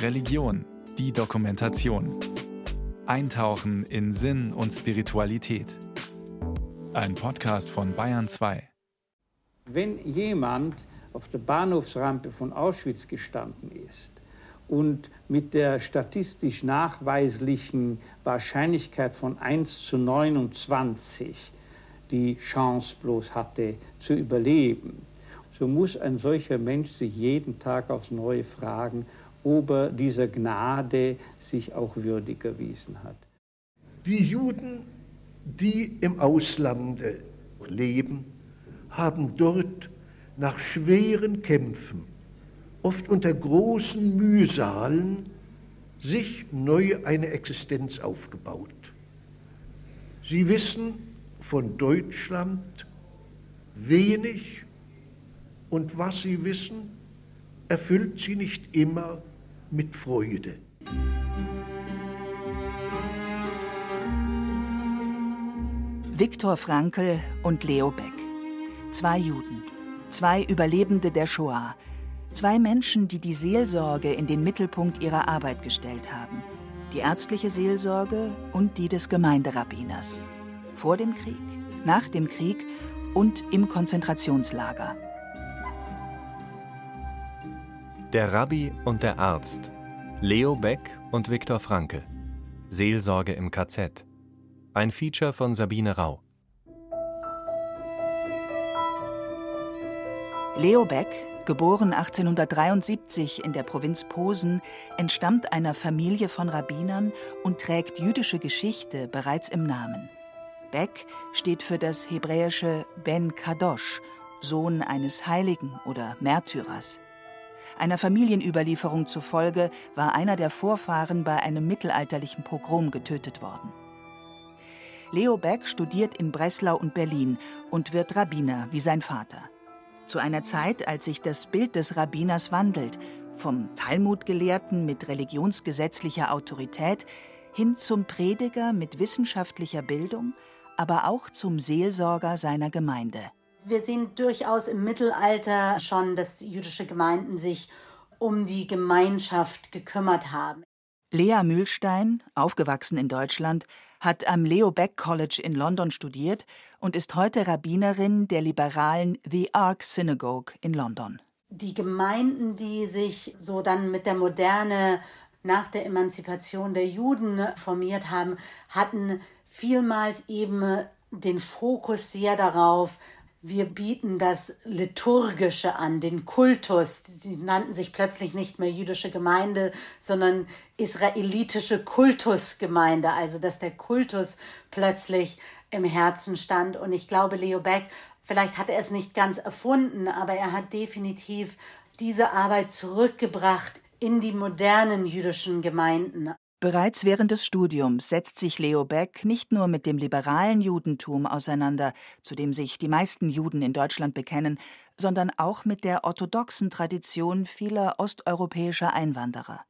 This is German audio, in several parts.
Religion, die Dokumentation. Eintauchen in Sinn und Spiritualität. Ein Podcast von Bayern 2. Wenn jemand auf der Bahnhofsrampe von Auschwitz gestanden ist und mit der statistisch nachweislichen Wahrscheinlichkeit von 1 zu 29 die Chance bloß hatte zu überleben, so muss ein solcher Mensch sich jeden Tag aufs Neue fragen, ob er dieser Gnade sich auch würdig erwiesen hat. Die Juden, die im Auslande leben, haben dort nach schweren Kämpfen, oft unter großen Mühsalen, sich neu eine Existenz aufgebaut. Sie wissen von Deutschland wenig und was sie wissen, erfüllt sie nicht immer mit Freude. Viktor Frankl und Leo Beck. Zwei Juden, zwei Überlebende der Shoah, zwei Menschen, die die Seelsorge in den Mittelpunkt ihrer Arbeit gestellt haben. Die ärztliche Seelsorge und die des Gemeinderabbiners. Vor dem Krieg, nach dem Krieg und im Konzentrationslager. Der Rabbi und der Arzt. Leo Beck und Viktor Frankl. Seelsorge im KZ. Ein Feature von Sabine Rau. Leo Beck, geboren 1873 in der Provinz Posen, entstammt einer Familie von Rabbinern und trägt jüdische Geschichte bereits im Namen. Beck steht für das hebräische Ben Kadosh, Sohn eines Heiligen oder Märtyrers. Einer Familienüberlieferung zufolge war einer der Vorfahren bei einem mittelalterlichen Pogrom getötet worden. Leo Beck studiert in Breslau und Berlin und wird Rabbiner wie sein Vater. Zu einer Zeit, als sich das Bild des Rabbiners wandelt, vom Talmudgelehrten mit religionsgesetzlicher Autorität hin zum Prediger mit wissenschaftlicher Bildung, aber auch zum Seelsorger seiner Gemeinde. Wir sehen durchaus im Mittelalter schon, dass jüdische Gemeinden sich um die Gemeinschaft gekümmert haben. Lea Mühlstein, aufgewachsen in Deutschland, hat am Leo Beck College in London studiert und ist heute Rabbinerin der liberalen The Ark Synagogue in London. Die Gemeinden, die sich so dann mit der Moderne nach der Emanzipation der Juden formiert haben, hatten vielmals eben den Fokus sehr darauf, wir bieten das Liturgische an, den Kultus. Die nannten sich plötzlich nicht mehr jüdische Gemeinde, sondern israelitische Kultusgemeinde. Also, dass der Kultus plötzlich im Herzen stand. Und ich glaube, Leo Beck, vielleicht hat er es nicht ganz erfunden, aber er hat definitiv diese Arbeit zurückgebracht in die modernen jüdischen Gemeinden. Bereits während des Studiums setzt sich Leo Beck nicht nur mit dem liberalen Judentum auseinander, zu dem sich die meisten Juden in Deutschland bekennen, sondern auch mit der orthodoxen Tradition vieler osteuropäischer Einwanderer.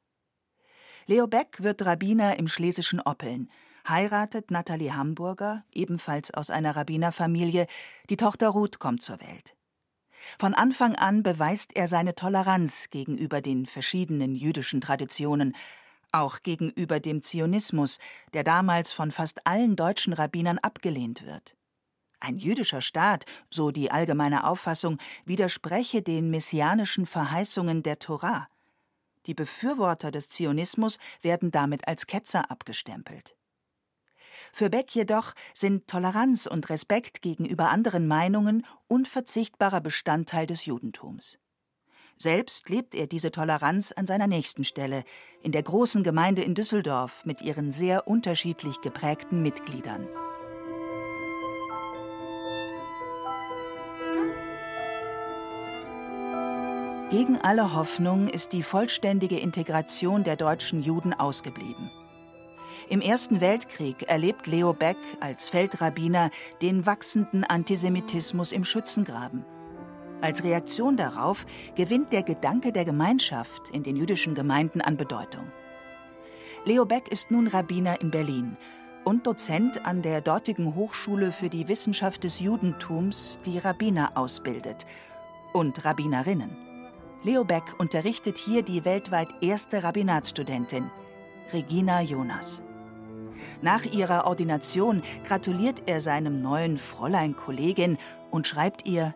Leo Beck wird Rabbiner im schlesischen Oppeln, heiratet Nathalie Hamburger, ebenfalls aus einer Rabbinerfamilie, die Tochter Ruth kommt zur Welt. Von Anfang an beweist er seine Toleranz gegenüber den verschiedenen jüdischen Traditionen, auch gegenüber dem Zionismus, der damals von fast allen deutschen Rabbinern abgelehnt wird. Ein jüdischer Staat, so die allgemeine Auffassung, widerspreche den messianischen Verheißungen der Torah. Die Befürworter des Zionismus werden damit als Ketzer abgestempelt. Für Beck jedoch sind Toleranz und Respekt gegenüber anderen Meinungen unverzichtbarer Bestandteil des Judentums. Selbst lebt er diese Toleranz an seiner nächsten Stelle, in der großen Gemeinde in Düsseldorf mit ihren sehr unterschiedlich geprägten Mitgliedern. Gegen alle Hoffnung ist die vollständige Integration der deutschen Juden ausgeblieben. Im Ersten Weltkrieg erlebt Leo Beck als Feldrabbiner den wachsenden Antisemitismus im Schützengraben. Als Reaktion darauf gewinnt der Gedanke der Gemeinschaft in den jüdischen Gemeinden an Bedeutung. Leo Beck ist nun Rabbiner in Berlin und Dozent an der dortigen Hochschule für die Wissenschaft des Judentums, die Rabbiner ausbildet und Rabbinerinnen. Leo Beck unterrichtet hier die weltweit erste Rabbinatsstudentin, Regina Jonas. Nach ihrer Ordination gratuliert er seinem neuen Fräulein-Kollegin und schreibt ihr: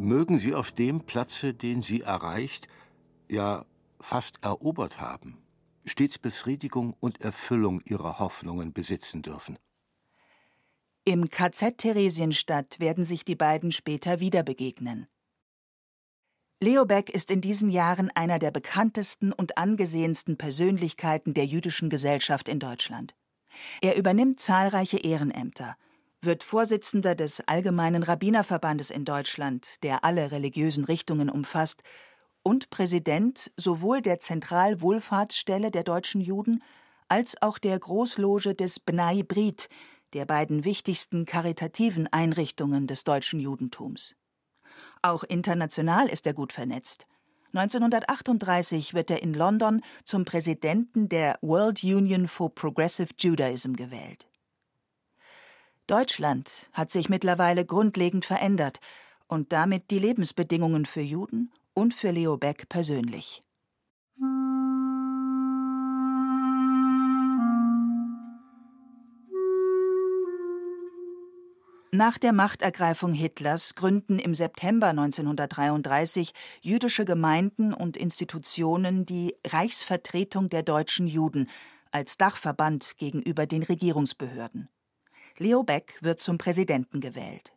Mögen Sie auf dem Platze, den Sie erreicht, ja fast erobert haben, stets Befriedigung und Erfüllung Ihrer Hoffnungen besitzen dürfen. Im KZ Theresienstadt werden sich die beiden später wieder begegnen. Leo Beck ist in diesen Jahren einer der bekanntesten und angesehensten Persönlichkeiten der jüdischen Gesellschaft in Deutschland. Er übernimmt zahlreiche Ehrenämter, wird Vorsitzender des Allgemeinen Rabbinerverbandes in Deutschland, der alle religiösen Richtungen umfasst, und Präsident sowohl der Zentralwohlfahrtsstelle der deutschen Juden als auch der Großloge des Bnai Brit, der beiden wichtigsten karitativen Einrichtungen des deutschen Judentums. Auch international ist er gut vernetzt. 1938 wird er in London zum Präsidenten der World Union for Progressive Judaism gewählt. Deutschland hat sich mittlerweile grundlegend verändert und damit die Lebensbedingungen für Juden und für Leo Beck persönlich. Nach der Machtergreifung Hitlers gründen im September 1933 jüdische Gemeinden und Institutionen die Reichsvertretung der deutschen Juden als Dachverband gegenüber den Regierungsbehörden. Leo Beck wird zum Präsidenten gewählt.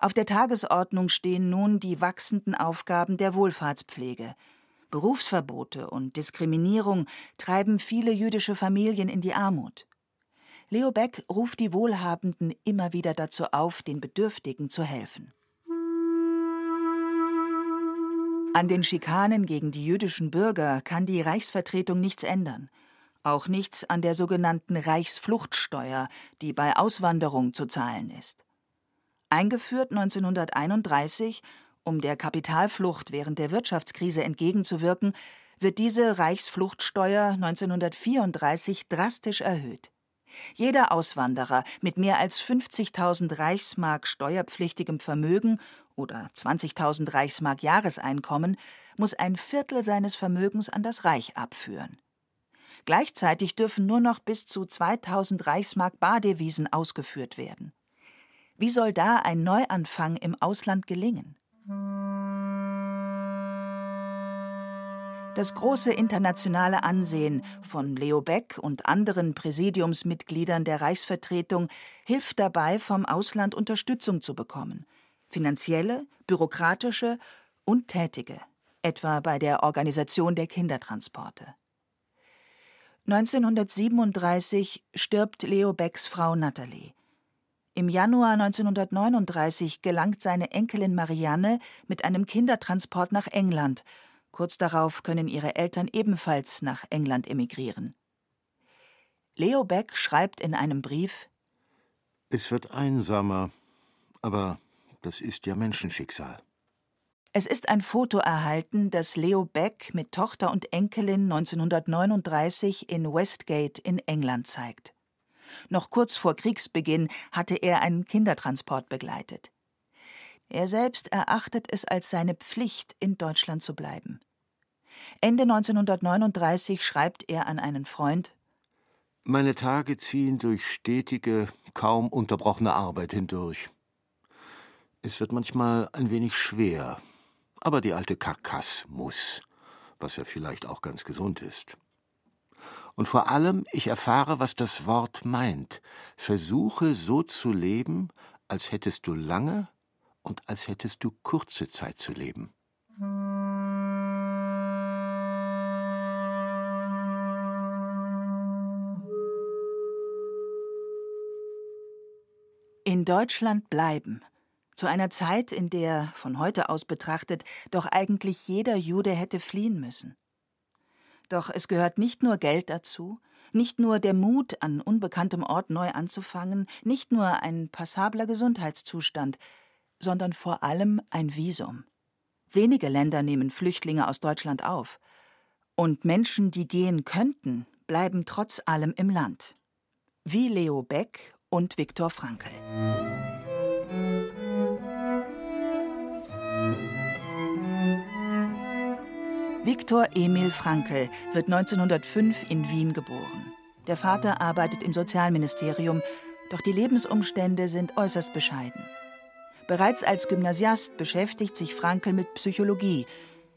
Auf der Tagesordnung stehen nun die wachsenden Aufgaben der Wohlfahrtspflege. Berufsverbote und Diskriminierung treiben viele jüdische Familien in die Armut. Leo Beck ruft die Wohlhabenden immer wieder dazu auf, den Bedürftigen zu helfen. An den Schikanen gegen die jüdischen Bürger kann die Reichsvertretung nichts ändern. Auch nichts an der sogenannten Reichsfluchtsteuer, die bei Auswanderung zu zahlen ist. Eingeführt 1931, um der Kapitalflucht während der Wirtschaftskrise entgegenzuwirken, wird diese Reichsfluchtsteuer 1934 drastisch erhöht. Jeder Auswanderer mit mehr als 50.000 Reichsmark steuerpflichtigem Vermögen oder 20.000 Reichsmark Jahreseinkommen muss ein Viertel seines Vermögens an das Reich abführen. Gleichzeitig dürfen nur noch bis zu 2000 Reichsmark Bardevisen ausgeführt werden. Wie soll da ein Neuanfang im Ausland gelingen? Das große internationale Ansehen von Leo Beck und anderen Präsidiumsmitgliedern der Reichsvertretung hilft dabei, vom Ausland Unterstützung zu bekommen. Finanzielle, bürokratische und tätige, etwa bei der Organisation der Kindertransporte. 1937 stirbt Leo Becks Frau Natalie. Im Januar 1939 gelangt seine Enkelin Marianne mit einem Kindertransport nach England – Kurz darauf können ihre Eltern ebenfalls nach England emigrieren. Leo Beck schreibt in einem Brief Es wird einsamer, aber das ist ja Menschenschicksal. Es ist ein Foto erhalten, das Leo Beck mit Tochter und Enkelin 1939 in Westgate in England zeigt. Noch kurz vor Kriegsbeginn hatte er einen Kindertransport begleitet. Er selbst erachtet es als seine Pflicht, in Deutschland zu bleiben. Ende 1939 schreibt er an einen Freund Meine Tage ziehen durch stetige, kaum unterbrochene Arbeit hindurch. Es wird manchmal ein wenig schwer, aber die alte Karkass muss, was ja vielleicht auch ganz gesund ist. Und vor allem, ich erfahre, was das Wort meint. Versuche so zu leben, als hättest du lange und als hättest du kurze Zeit zu leben. In Deutschland bleiben. Zu einer Zeit, in der, von heute aus betrachtet, doch eigentlich jeder Jude hätte fliehen müssen. Doch es gehört nicht nur Geld dazu, nicht nur der Mut, an unbekanntem Ort neu anzufangen, nicht nur ein passabler Gesundheitszustand, sondern vor allem ein Visum. Wenige Länder nehmen Flüchtlinge aus Deutschland auf. Und Menschen, die gehen könnten, bleiben trotz allem im Land. Wie Leo Beck und Viktor Frankl. Viktor Emil Frankl wird 1905 in Wien geboren. Der Vater arbeitet im Sozialministerium, doch die Lebensumstände sind äußerst bescheiden. Bereits als Gymnasiast beschäftigt sich Frankl mit Psychologie.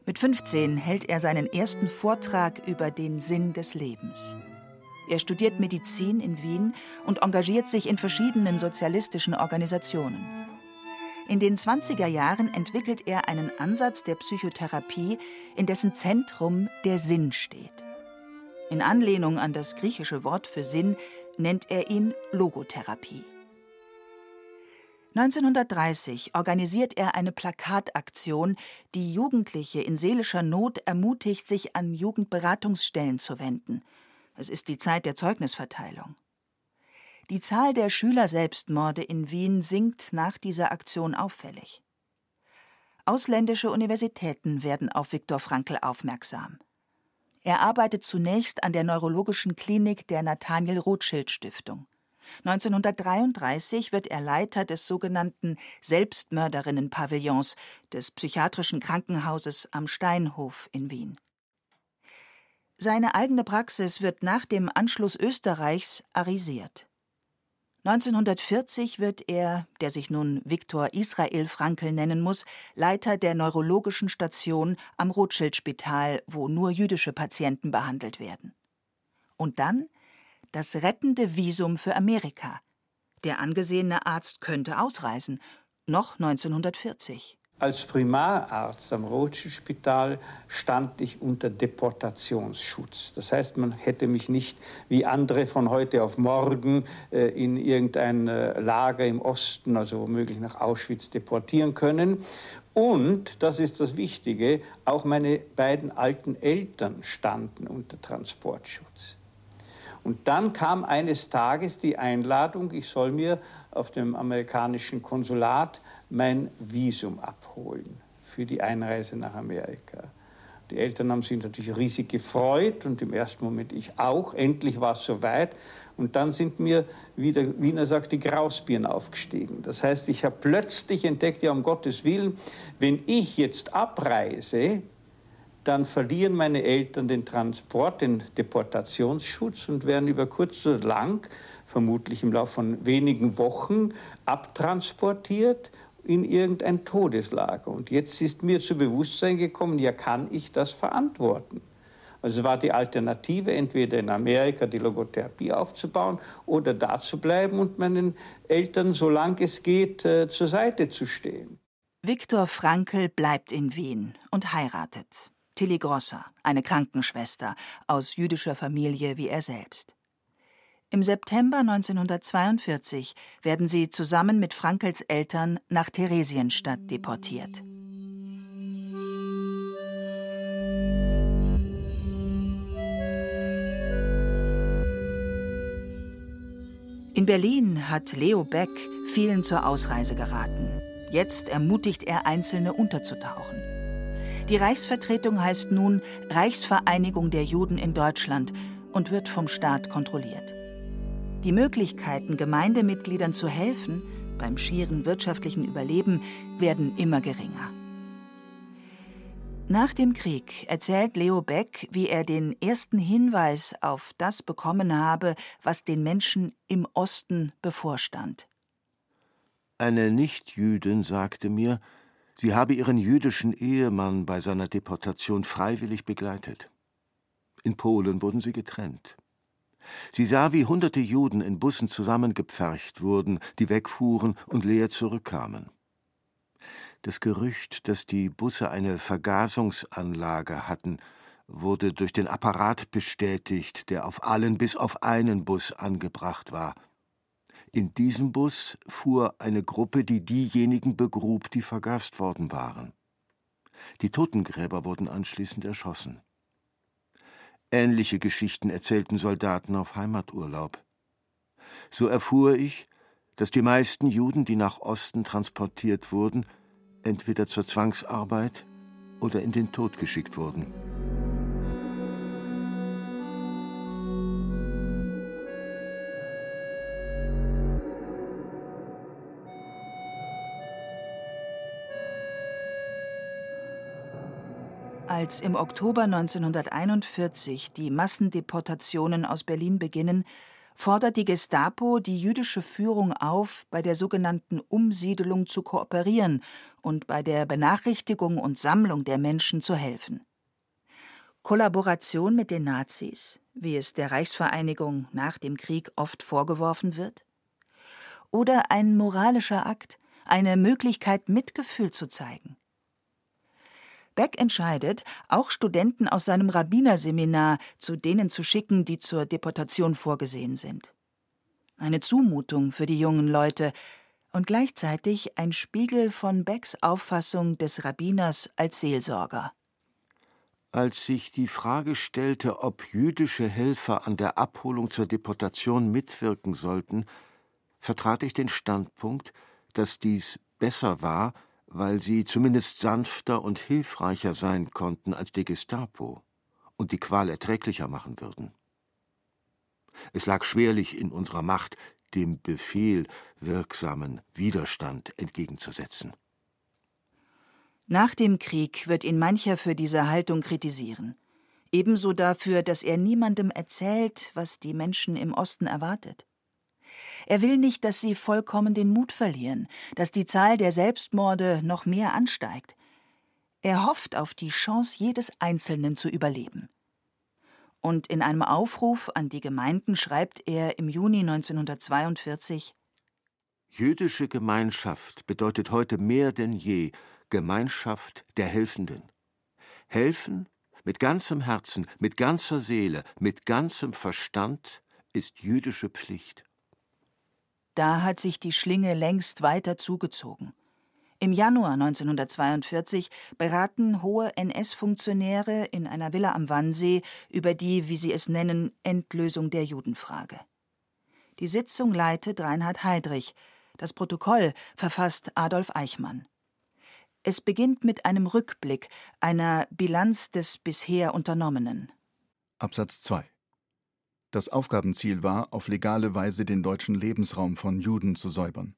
Mit 15 hält er seinen ersten Vortrag über den Sinn des Lebens. Er studiert Medizin in Wien und engagiert sich in verschiedenen sozialistischen Organisationen. In den 20er Jahren entwickelt er einen Ansatz der Psychotherapie, in dessen Zentrum der Sinn steht. In Anlehnung an das griechische Wort für Sinn nennt er ihn Logotherapie. 1930 organisiert er eine Plakataktion, die Jugendliche in seelischer Not ermutigt, sich an Jugendberatungsstellen zu wenden. Es ist die Zeit der Zeugnisverteilung. Die Zahl der Schülerselbstmorde in Wien sinkt nach dieser Aktion auffällig. Ausländische Universitäten werden auf Viktor Frankl aufmerksam. Er arbeitet zunächst an der neurologischen Klinik der Nathaniel Rothschild Stiftung. 1933 wird er Leiter des sogenannten Selbstmörderinnen-Pavillons des psychiatrischen Krankenhauses am Steinhof in Wien. Seine eigene Praxis wird nach dem Anschluss Österreichs arisiert. 1940 wird er, der sich nun Viktor Israel Frankl nennen muss, Leiter der neurologischen Station am Rothschild-Spital, wo nur jüdische Patienten behandelt werden. Und dann das rettende Visum für Amerika. Der angesehene Arzt könnte ausreisen, noch 1940. Als Primararzt am Rothschild-Spital stand ich unter Deportationsschutz. Das heißt, man hätte mich nicht wie andere von heute auf morgen äh, in irgendein äh, Lager im Osten, also womöglich nach Auschwitz, deportieren können. Und, das ist das Wichtige, auch meine beiden alten Eltern standen unter Transportschutz. Und dann kam eines Tages die Einladung, ich soll mir auf dem amerikanischen Konsulat mein Visum abholen für die Einreise nach Amerika. Die Eltern haben sich natürlich riesig gefreut und im ersten Moment ich auch. Endlich war es soweit. Und dann sind mir, wie der Wiener sagt, die Grausbirnen aufgestiegen. Das heißt, ich habe plötzlich entdeckt, ja, um Gottes Willen, wenn ich jetzt abreise, dann verlieren meine Eltern den Transport, den Deportationsschutz und werden über kurz oder lang, vermutlich im Laufe von wenigen Wochen, abtransportiert in irgendein Todeslager. Und jetzt ist mir zu Bewusstsein gekommen, ja, kann ich das verantworten? Also war die Alternative, entweder in Amerika die Logotherapie aufzubauen oder da zu bleiben und meinen Eltern, solange es geht, äh, zur Seite zu stehen. Viktor Frankl bleibt in Wien und heiratet. Tilly Grosser, eine Krankenschwester aus jüdischer Familie wie er selbst. Im September 1942 werden sie zusammen mit Frankels Eltern nach Theresienstadt deportiert. In Berlin hat Leo Beck vielen zur Ausreise geraten. Jetzt ermutigt er Einzelne unterzutauchen. Die Reichsvertretung heißt nun Reichsvereinigung der Juden in Deutschland und wird vom Staat kontrolliert. Die Möglichkeiten, Gemeindemitgliedern zu helfen beim schieren wirtschaftlichen Überleben, werden immer geringer. Nach dem Krieg erzählt Leo Beck, wie er den ersten Hinweis auf das bekommen habe, was den Menschen im Osten bevorstand. Eine Nichtjüdin sagte mir, Sie habe ihren jüdischen Ehemann bei seiner Deportation freiwillig begleitet. In Polen wurden sie getrennt. Sie sah, wie hunderte Juden in Bussen zusammengepfercht wurden, die wegfuhren und leer zurückkamen. Das Gerücht, dass die Busse eine Vergasungsanlage hatten, wurde durch den Apparat bestätigt, der auf allen bis auf einen Bus angebracht war. In diesem Bus fuhr eine Gruppe, die diejenigen begrub, die vergast worden waren. Die Totengräber wurden anschließend erschossen. Ähnliche Geschichten erzählten Soldaten auf Heimaturlaub. So erfuhr ich, dass die meisten Juden, die nach Osten transportiert wurden, entweder zur Zwangsarbeit oder in den Tod geschickt wurden. Als im Oktober 1941 die Massendeportationen aus Berlin beginnen, fordert die Gestapo die jüdische Führung auf, bei der sogenannten Umsiedelung zu kooperieren und bei der Benachrichtigung und Sammlung der Menschen zu helfen. Kollaboration mit den Nazis, wie es der Reichsvereinigung nach dem Krieg oft vorgeworfen wird? Oder ein moralischer Akt, eine Möglichkeit, Mitgefühl zu zeigen? Beck entscheidet, auch Studenten aus seinem Rabbinerseminar zu denen zu schicken, die zur Deportation vorgesehen sind. Eine Zumutung für die jungen Leute und gleichzeitig ein Spiegel von Becks Auffassung des Rabbiners als Seelsorger. Als sich die Frage stellte, ob jüdische Helfer an der Abholung zur Deportation mitwirken sollten, vertrat ich den Standpunkt, dass dies besser war, weil sie zumindest sanfter und hilfreicher sein konnten als die Gestapo und die Qual erträglicher machen würden. Es lag schwerlich in unserer Macht, dem Befehl wirksamen Widerstand entgegenzusetzen. Nach dem Krieg wird ihn mancher für diese Haltung kritisieren, ebenso dafür, dass er niemandem erzählt, was die Menschen im Osten erwartet. Er will nicht, dass sie vollkommen den Mut verlieren, dass die Zahl der Selbstmorde noch mehr ansteigt. Er hofft auf die Chance jedes Einzelnen zu überleben. Und in einem Aufruf an die Gemeinden schreibt er im Juni 1942 Jüdische Gemeinschaft bedeutet heute mehr denn je Gemeinschaft der Helfenden. Helfen mit ganzem Herzen, mit ganzer Seele, mit ganzem Verstand ist jüdische Pflicht. Da hat sich die Schlinge längst weiter zugezogen. Im Januar 1942 beraten hohe NS-Funktionäre in einer Villa am Wannsee über die, wie sie es nennen, Endlösung der Judenfrage. Die Sitzung leitet Reinhard Heydrich, das Protokoll verfasst Adolf Eichmann. Es beginnt mit einem Rückblick, einer Bilanz des bisher Unternommenen. Absatz 2 das Aufgabenziel war, auf legale Weise den deutschen Lebensraum von Juden zu säubern.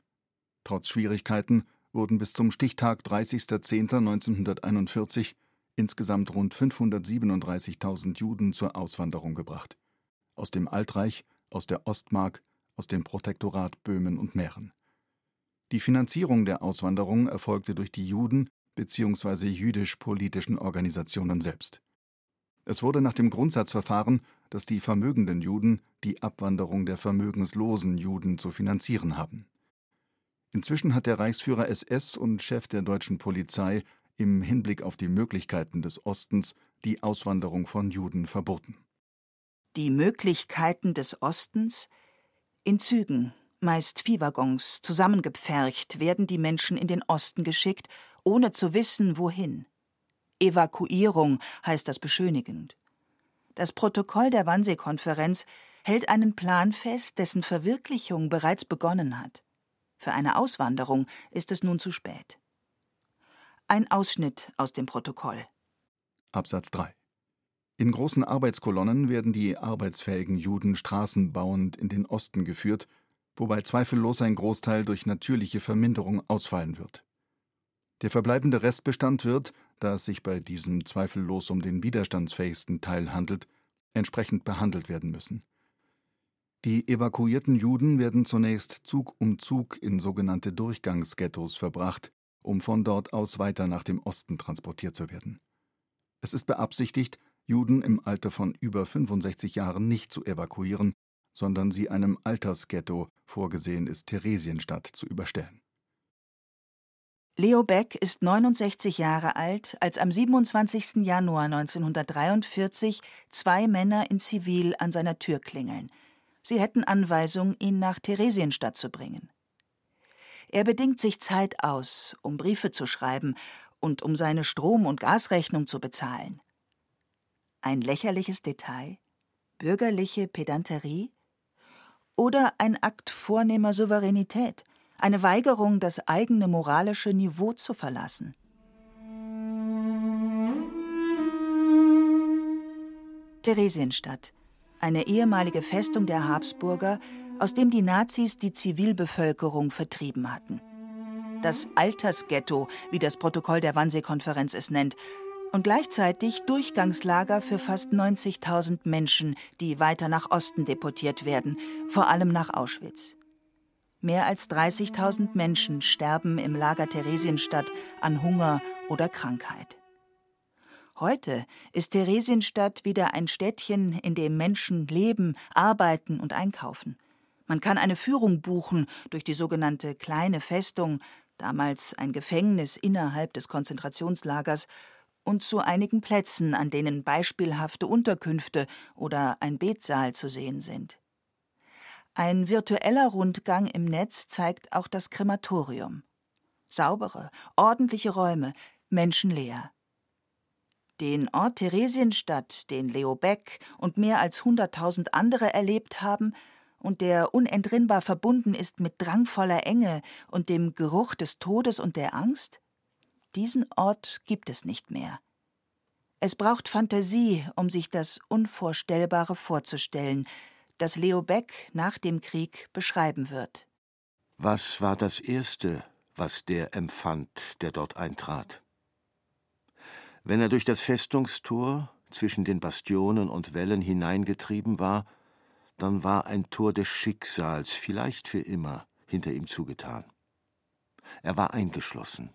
Trotz Schwierigkeiten wurden bis zum Stichtag 30.10.1941 insgesamt rund 537.000 Juden zur Auswanderung gebracht. Aus dem Altreich, aus der Ostmark, aus dem Protektorat Böhmen und Mähren. Die Finanzierung der Auswanderung erfolgte durch die Juden bzw. jüdisch-politischen Organisationen selbst. Es wurde nach dem Grundsatzverfahren dass die vermögenden Juden die Abwanderung der vermögenslosen Juden zu finanzieren haben. Inzwischen hat der Reichsführer SS und Chef der deutschen Polizei im Hinblick auf die Möglichkeiten des Ostens die Auswanderung von Juden verboten. Die Möglichkeiten des Ostens? In Zügen, meist Viehwaggons, zusammengepfercht, werden die Menschen in den Osten geschickt, ohne zu wissen, wohin. Evakuierung heißt das beschönigend. Das Protokoll der Wannsee-Konferenz hält einen Plan fest, dessen Verwirklichung bereits begonnen hat. Für eine Auswanderung ist es nun zu spät. Ein Ausschnitt aus dem Protokoll. Absatz 3. In großen Arbeitskolonnen werden die arbeitsfähigen Juden straßenbauend in den Osten geführt, wobei zweifellos ein Großteil durch natürliche Verminderung ausfallen wird. Der verbleibende Restbestand wird, da es sich bei diesem zweifellos um den widerstandsfähigsten Teil handelt, entsprechend behandelt werden müssen. Die evakuierten Juden werden zunächst Zug um Zug in sogenannte Durchgangsghettos verbracht, um von dort aus weiter nach dem Osten transportiert zu werden. Es ist beabsichtigt, Juden im Alter von über 65 Jahren nicht zu evakuieren, sondern sie einem Altersghetto, vorgesehen ist Theresienstadt, zu überstellen. Leo Beck ist 69 Jahre alt, als am 27. Januar 1943 zwei Männer in Zivil an seiner Tür klingeln. Sie hätten Anweisung, ihn nach Theresienstadt zu bringen. Er bedingt sich Zeit aus, um Briefe zu schreiben und um seine Strom- und Gasrechnung zu bezahlen. Ein lächerliches Detail? Bürgerliche Pedanterie? Oder ein Akt vornehmer Souveränität – eine Weigerung, das eigene moralische Niveau zu verlassen. Theresienstadt, eine ehemalige Festung der Habsburger, aus dem die Nazis die Zivilbevölkerung vertrieben hatten. Das Altersghetto, wie das Protokoll der Wannsee-Konferenz es nennt, und gleichzeitig Durchgangslager für fast 90.000 Menschen, die weiter nach Osten deportiert werden, vor allem nach Auschwitz. Mehr als 30.000 Menschen sterben im Lager Theresienstadt an Hunger oder Krankheit. Heute ist Theresienstadt wieder ein Städtchen, in dem Menschen leben, arbeiten und einkaufen. Man kann eine Führung buchen durch die sogenannte kleine Festung, damals ein Gefängnis innerhalb des Konzentrationslagers, und zu einigen Plätzen, an denen beispielhafte Unterkünfte oder ein Betsaal zu sehen sind. Ein virtueller Rundgang im Netz zeigt auch das Krematorium. Saubere, ordentliche Räume, menschenleer. Den Ort Theresienstadt, den Leo Beck und mehr als hunderttausend andere erlebt haben und der unentrinnbar verbunden ist mit drangvoller Enge und dem Geruch des Todes und der Angst, diesen Ort gibt es nicht mehr. Es braucht Fantasie, um sich das Unvorstellbare vorzustellen, das Leo Beck nach dem Krieg beschreiben wird. Was war das Erste, was der empfand, der dort eintrat? Wenn er durch das Festungstor zwischen den Bastionen und Wällen hineingetrieben war, dann war ein Tor des Schicksals, vielleicht für immer, hinter ihm zugetan. Er war eingeschlossen.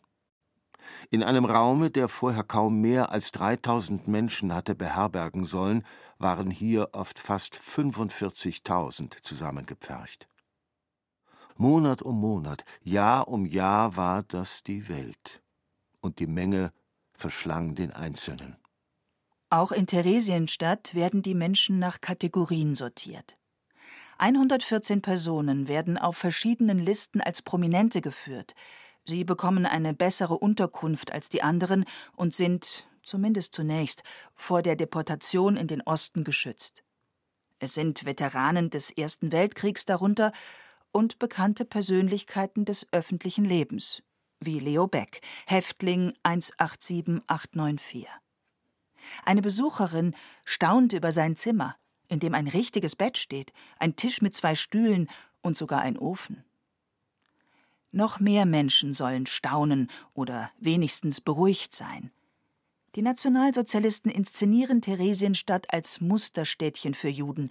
In einem Raume, der vorher kaum mehr als 3000 Menschen hatte beherbergen sollen, waren hier oft fast 45.000 zusammengepfercht. Monat um Monat, Jahr um Jahr war das die Welt. Und die Menge verschlang den Einzelnen. Auch in Theresienstadt werden die Menschen nach Kategorien sortiert. 114 Personen werden auf verschiedenen Listen als Prominente geführt, Sie bekommen eine bessere Unterkunft als die anderen und sind, zumindest zunächst, vor der Deportation in den Osten geschützt. Es sind Veteranen des Ersten Weltkriegs darunter und bekannte Persönlichkeiten des öffentlichen Lebens, wie Leo Beck, Häftling 187894. Eine Besucherin staunt über sein Zimmer, in dem ein richtiges Bett steht, ein Tisch mit zwei Stühlen und sogar ein Ofen. Noch mehr Menschen sollen staunen oder wenigstens beruhigt sein. Die Nationalsozialisten inszenieren Theresienstadt als Musterstädtchen für Juden,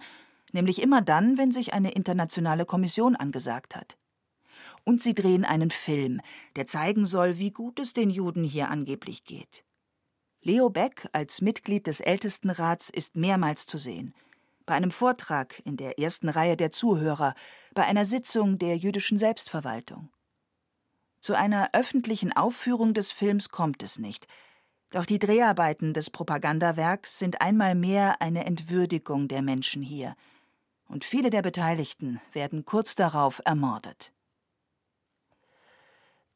nämlich immer dann, wenn sich eine internationale Kommission angesagt hat. Und sie drehen einen Film, der zeigen soll, wie gut es den Juden hier angeblich geht. Leo Beck als Mitglied des Ältestenrats ist mehrmals zu sehen. Bei einem Vortrag in der ersten Reihe der Zuhörer, bei einer Sitzung der jüdischen Selbstverwaltung. Zu einer öffentlichen Aufführung des Films kommt es nicht. Doch die Dreharbeiten des Propagandawerks sind einmal mehr eine Entwürdigung der Menschen hier. Und viele der Beteiligten werden kurz darauf ermordet.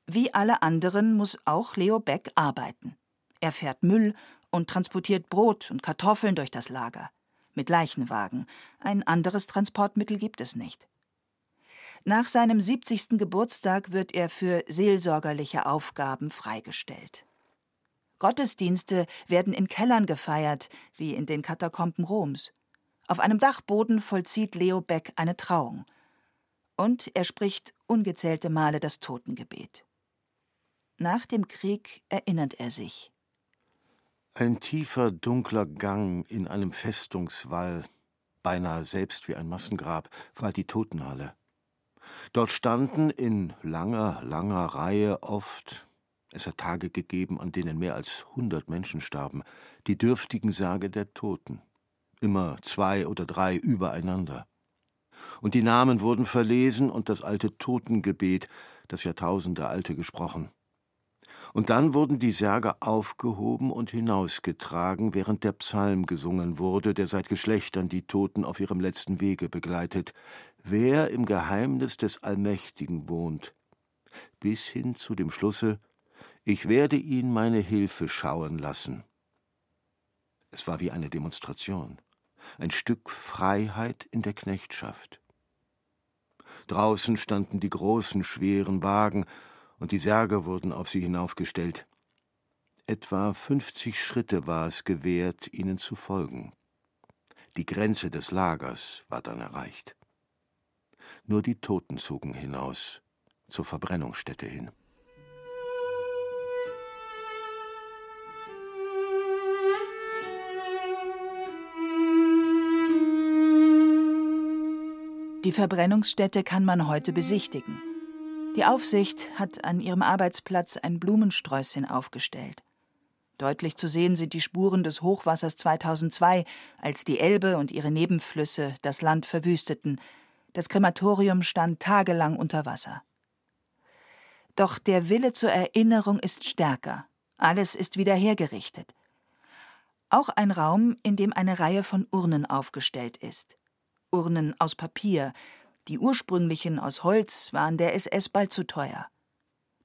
Wie alle anderen muss auch Leo Beck arbeiten. Er fährt Müll und transportiert Brot und Kartoffeln durch das Lager. Mit Leichenwagen. Ein anderes Transportmittel gibt es nicht. Nach seinem 70. Geburtstag wird er für seelsorgerliche Aufgaben freigestellt. Gottesdienste werden in Kellern gefeiert, wie in den Katakomben Roms. Auf einem Dachboden vollzieht Leo Beck eine Trauung. Und er spricht ungezählte Male das Totengebet. Nach dem Krieg erinnert er sich. Ein tiefer, dunkler Gang in einem Festungswall, beinahe selbst wie ein Massengrab, war die Totenhalle. Dort standen in langer, langer Reihe oft, es hat Tage gegeben, an denen mehr als hundert Menschen starben, die dürftigen Särge der Toten, immer zwei oder drei übereinander. Und die Namen wurden verlesen und das alte Totengebet, das Jahrtausende alte gesprochen. Und dann wurden die Särge aufgehoben und hinausgetragen, während der Psalm gesungen wurde, der seit Geschlechtern die Toten auf ihrem letzten Wege begleitet, wer im Geheimnis des Allmächtigen wohnt, bis hin zu dem Schlusse, ich werde ihn meine Hilfe schauen lassen. Es war wie eine Demonstration, ein Stück Freiheit in der Knechtschaft. Draußen standen die großen, schweren Wagen, und die Särge wurden auf sie hinaufgestellt. Etwa fünfzig Schritte war es gewährt, ihnen zu folgen. Die Grenze des Lagers war dann erreicht. Nur die Toten zogen hinaus, zur Verbrennungsstätte hin. Die Verbrennungsstätte kann man heute besichtigen. Die Aufsicht hat an ihrem Arbeitsplatz ein Blumensträußchen aufgestellt. Deutlich zu sehen sind die Spuren des Hochwassers 2002, als die Elbe und ihre Nebenflüsse das Land verwüsteten, das Krematorium stand tagelang unter Wasser. Doch der Wille zur Erinnerung ist stärker. Alles ist wieder hergerichtet. Auch ein Raum, in dem eine Reihe von Urnen aufgestellt ist. Urnen aus Papier. Die ursprünglichen aus Holz waren der SS bald zu teuer.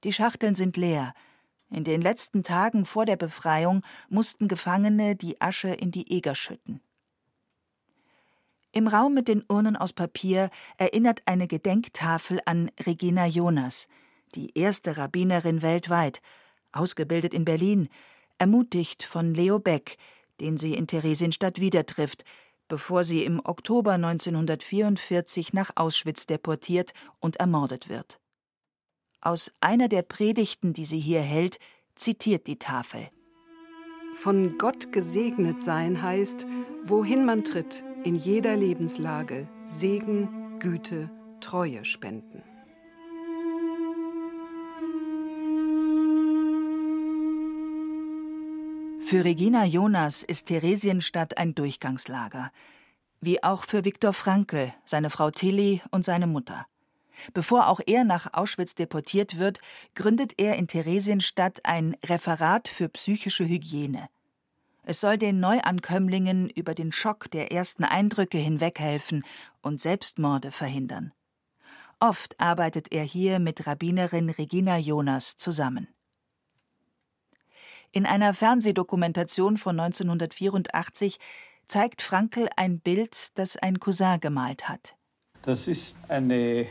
Die Schachteln sind leer. In den letzten Tagen vor der Befreiung mussten Gefangene die Asche in die Eger schütten. Im Raum mit den Urnen aus Papier erinnert eine Gedenktafel an Regina Jonas, die erste Rabbinerin weltweit, ausgebildet in Berlin, ermutigt von Leo Beck, den sie in Theresienstadt wieder trifft, bevor sie im Oktober 1944 nach Auschwitz deportiert und ermordet wird. Aus einer der Predigten, die sie hier hält, zitiert die Tafel. Von Gott gesegnet sein heißt, wohin man tritt, in jeder Lebenslage Segen, Güte, Treue spenden. Für Regina Jonas ist Theresienstadt ein Durchgangslager. Wie auch für Viktor Frankl, seine Frau Tilly und seine Mutter. Bevor auch er nach Auschwitz deportiert wird, gründet er in Theresienstadt ein Referat für psychische Hygiene. Es soll den Neuankömmlingen über den Schock der ersten Eindrücke hinweghelfen und Selbstmorde verhindern. Oft arbeitet er hier mit Rabbinerin Regina Jonas zusammen. In einer Fernsehdokumentation von 1984 zeigt Frankel ein Bild, das ein Cousin gemalt hat. Das ist eine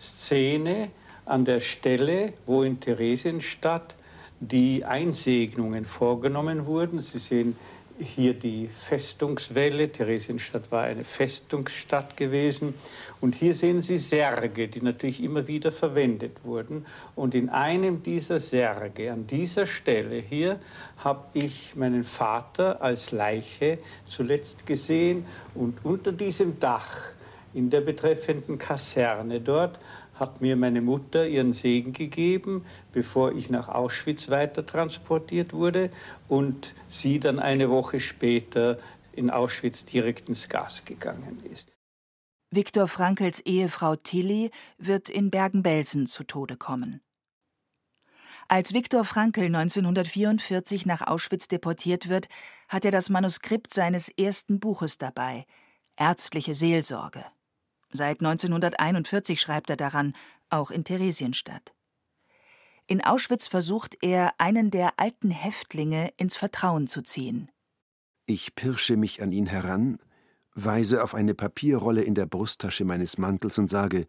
Szene an der Stelle, wo in Theresienstadt die Einsegnungen vorgenommen wurden. Sie sehen hier die Festungswelle. Theresienstadt war eine Festungsstadt gewesen. Und hier sehen Sie Särge, die natürlich immer wieder verwendet wurden. Und in einem dieser Särge, an dieser Stelle hier, habe ich meinen Vater als Leiche zuletzt gesehen. Und unter diesem Dach in der betreffenden Kaserne dort hat mir meine Mutter ihren Segen gegeben, bevor ich nach Auschwitz weiter transportiert wurde und sie dann eine Woche später in Auschwitz direkt ins Gas gegangen ist. Viktor Frankels Ehefrau Tilly wird in Bergen-Belsen zu Tode kommen. Als Viktor Frankl 1944 nach Auschwitz deportiert wird, hat er das Manuskript seines ersten Buches dabei, Ärztliche Seelsorge. Seit 1941 schreibt er daran, auch in Theresienstadt. In Auschwitz versucht er, einen der alten Häftlinge ins Vertrauen zu ziehen. Ich pirsche mich an ihn heran, weise auf eine Papierrolle in der Brusttasche meines Mantels und sage: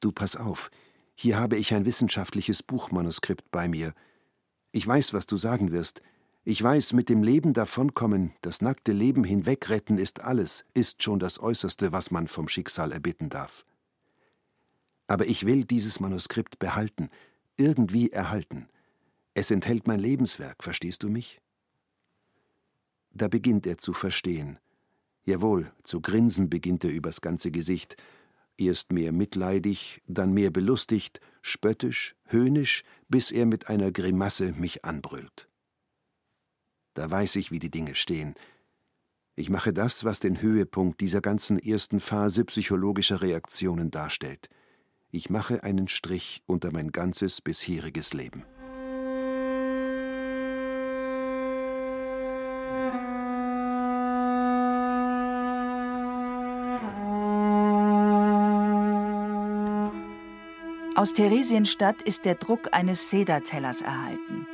Du pass auf, hier habe ich ein wissenschaftliches Buchmanuskript bei mir. Ich weiß, was du sagen wirst. Ich weiß, mit dem Leben davonkommen, das nackte Leben hinwegretten ist alles, ist schon das Äußerste, was man vom Schicksal erbitten darf. Aber ich will dieses Manuskript behalten, irgendwie erhalten. Es enthält mein Lebenswerk, verstehst du mich? Da beginnt er zu verstehen. Jawohl, zu grinsen beginnt er übers ganze Gesicht, erst mehr mitleidig, dann mehr belustigt, spöttisch, höhnisch, bis er mit einer Grimasse mich anbrüllt. Da weiß ich, wie die Dinge stehen. Ich mache das, was den Höhepunkt dieser ganzen ersten Phase psychologischer Reaktionen darstellt. Ich mache einen Strich unter mein ganzes bisheriges Leben. Aus Theresienstadt ist der Druck eines Sedertellers erhalten.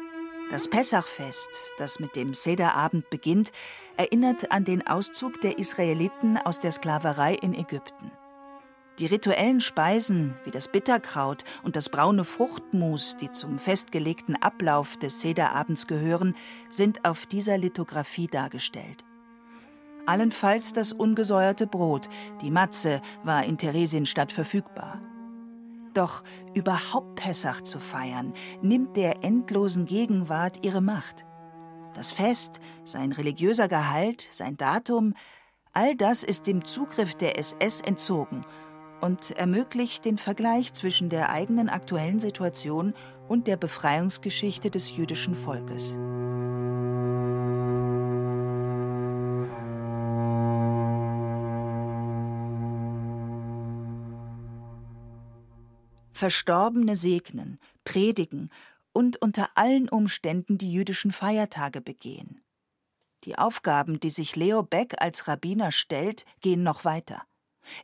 Das Pessachfest, das mit dem Sederabend beginnt, erinnert an den Auszug der Israeliten aus der Sklaverei in Ägypten. Die rituellen Speisen wie das Bitterkraut und das braune Fruchtmus, die zum festgelegten Ablauf des Sederabends gehören, sind auf dieser Lithografie dargestellt. Allenfalls das ungesäuerte Brot, die Matze, war in Theresienstadt verfügbar. Doch überhaupt Pessach zu feiern, nimmt der endlosen Gegenwart ihre Macht. Das Fest, sein religiöser Gehalt, sein Datum, all das ist dem Zugriff der SS entzogen und ermöglicht den Vergleich zwischen der eigenen aktuellen Situation und der Befreiungsgeschichte des jüdischen Volkes. Verstorbene segnen, predigen und unter allen Umständen die jüdischen Feiertage begehen. Die Aufgaben, die sich Leo Beck als Rabbiner stellt, gehen noch weiter.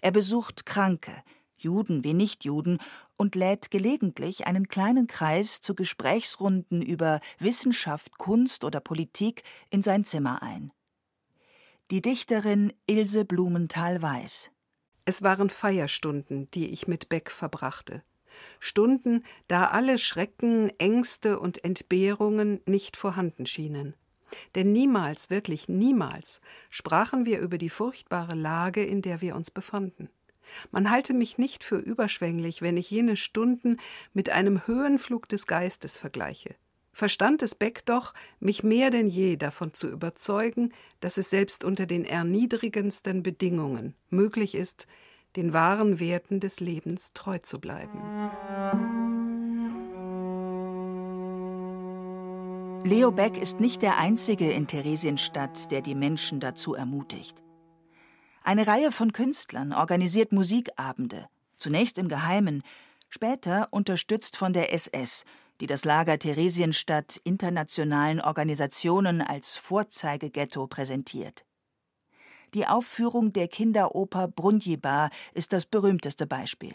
Er besucht Kranke, Juden wie Nichtjuden, und lädt gelegentlich einen kleinen Kreis zu Gesprächsrunden über Wissenschaft, Kunst oder Politik in sein Zimmer ein. Die Dichterin Ilse Blumenthal-Weiß. Es waren Feierstunden, die ich mit Beck verbrachte. Stunden, da alle Schrecken, Ängste und Entbehrungen nicht vorhanden schienen. Denn niemals, wirklich niemals, sprachen wir über die furchtbare Lage, in der wir uns befanden. Man halte mich nicht für überschwänglich, wenn ich jene Stunden mit einem Höhenflug des Geistes vergleiche. Verstand es Beck doch, mich mehr denn je davon zu überzeugen, dass es selbst unter den erniedrigendsten Bedingungen möglich ist, den wahren Werten des Lebens treu zu bleiben. Leo Beck ist nicht der Einzige in Theresienstadt, der die Menschen dazu ermutigt. Eine Reihe von Künstlern organisiert Musikabende, zunächst im Geheimen, später unterstützt von der SS, die das Lager Theresienstadt internationalen Organisationen als Vorzeigeghetto präsentiert. Die Aufführung der Kinderoper Brunjibar ist das berühmteste Beispiel.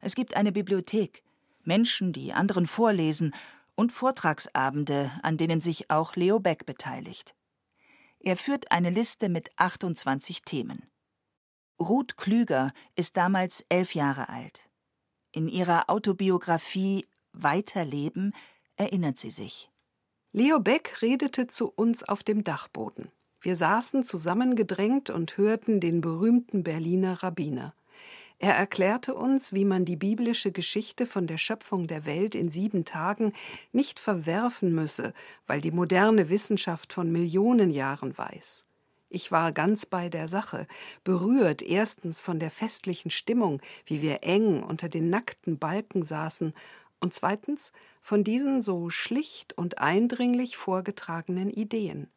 Es gibt eine Bibliothek, Menschen, die anderen vorlesen und Vortragsabende, an denen sich auch Leo Beck beteiligt. Er führt eine Liste mit 28 Themen. Ruth Klüger ist damals elf Jahre alt. In ihrer Autobiografie Weiterleben erinnert sie sich. Leo Beck redete zu uns auf dem Dachboden. Wir saßen zusammengedrängt und hörten den berühmten Berliner Rabbiner. Er erklärte uns, wie man die biblische Geschichte von der Schöpfung der Welt in sieben Tagen nicht verwerfen müsse, weil die moderne Wissenschaft von Millionen Jahren weiß. Ich war ganz bei der Sache, berührt erstens von der festlichen Stimmung, wie wir eng unter den nackten Balken saßen, und zweitens von diesen so schlicht und eindringlich vorgetragenen Ideen.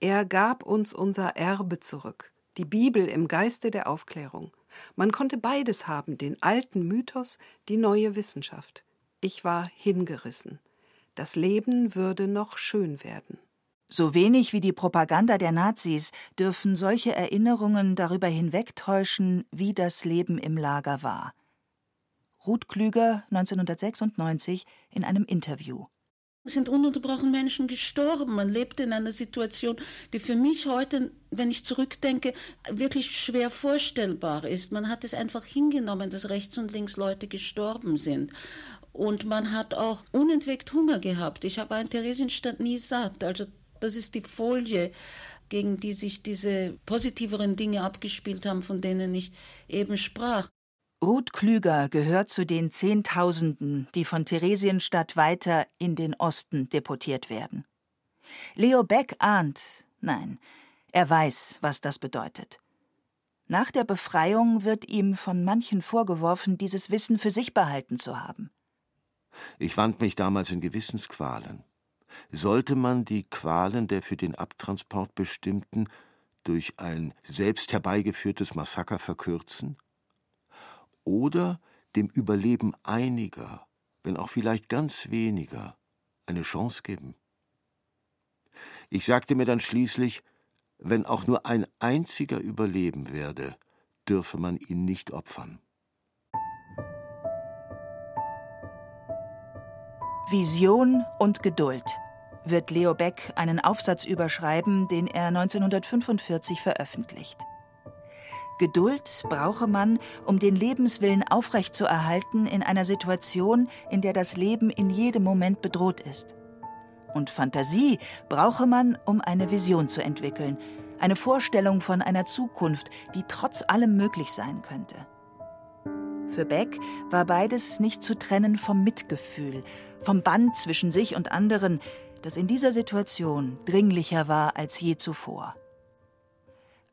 Er gab uns unser Erbe zurück, die Bibel im Geiste der Aufklärung. Man konnte beides haben, den alten Mythos, die neue Wissenschaft. Ich war hingerissen. Das Leben würde noch schön werden. So wenig wie die Propaganda der Nazis dürfen solche Erinnerungen darüber hinwegtäuschen, wie das Leben im Lager war. Ruth Klüger 1996 in einem Interview. Sind ununterbrochen Menschen gestorben. Man lebte in einer Situation, die für mich heute, wenn ich zurückdenke, wirklich schwer vorstellbar ist. Man hat es einfach hingenommen, dass rechts und links Leute gestorben sind. Und man hat auch unentwegt Hunger gehabt. Ich habe einen Theresienstadt nie satt. Also das ist die Folie, gegen die sich diese positiveren Dinge abgespielt haben, von denen ich eben sprach. Ruth Klüger gehört zu den Zehntausenden, die von Theresienstadt weiter in den Osten deportiert werden. Leo Beck ahnt, nein, er weiß, was das bedeutet. Nach der Befreiung wird ihm von manchen vorgeworfen, dieses Wissen für sich behalten zu haben. Ich wand mich damals in Gewissensqualen. Sollte man die Qualen der für den Abtransport bestimmten durch ein selbst herbeigeführtes Massaker verkürzen? Oder dem Überleben einiger, wenn auch vielleicht ganz weniger, eine Chance geben. Ich sagte mir dann schließlich, wenn auch nur ein einziger überleben werde, dürfe man ihn nicht opfern. Vision und Geduld wird Leo Beck einen Aufsatz überschreiben, den er 1945 veröffentlicht. Geduld brauche man, um den Lebenswillen aufrechtzuerhalten in einer Situation, in der das Leben in jedem Moment bedroht ist. Und Fantasie brauche man, um eine Vision zu entwickeln, eine Vorstellung von einer Zukunft, die trotz allem möglich sein könnte. Für Beck war beides nicht zu trennen vom Mitgefühl, vom Band zwischen sich und anderen, das in dieser Situation dringlicher war als je zuvor.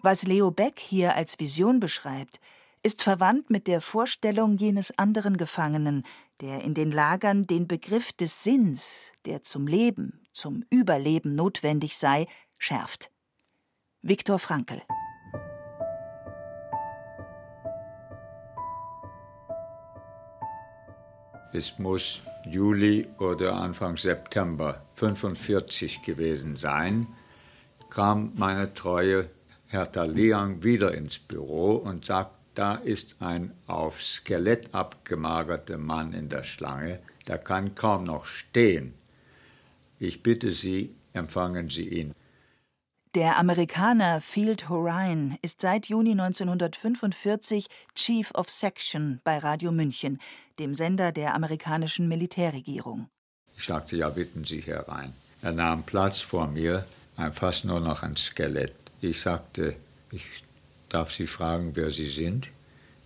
Was Leo Beck hier als Vision beschreibt, ist verwandt mit der Vorstellung jenes anderen Gefangenen, der in den Lagern den Begriff des Sinns, der zum Leben, zum Überleben notwendig sei, schärft. Viktor Frankl Es muss Juli oder Anfang September 45 gewesen sein, kam meine treue Hertha Liang wieder ins Büro und sagte, da ist ein auf Skelett abgemagerter Mann in der Schlange, der kann kaum noch stehen. Ich bitte Sie, empfangen Sie ihn. Der Amerikaner Field Horine ist seit Juni 1945 Chief of Section bei Radio München, dem Sender der amerikanischen Militärregierung. Ich sagte, ja, bitten Sie herein. Er nahm Platz vor mir, fast nur noch ein Skelett. Ich sagte, ich darf Sie fragen, wer Sie sind?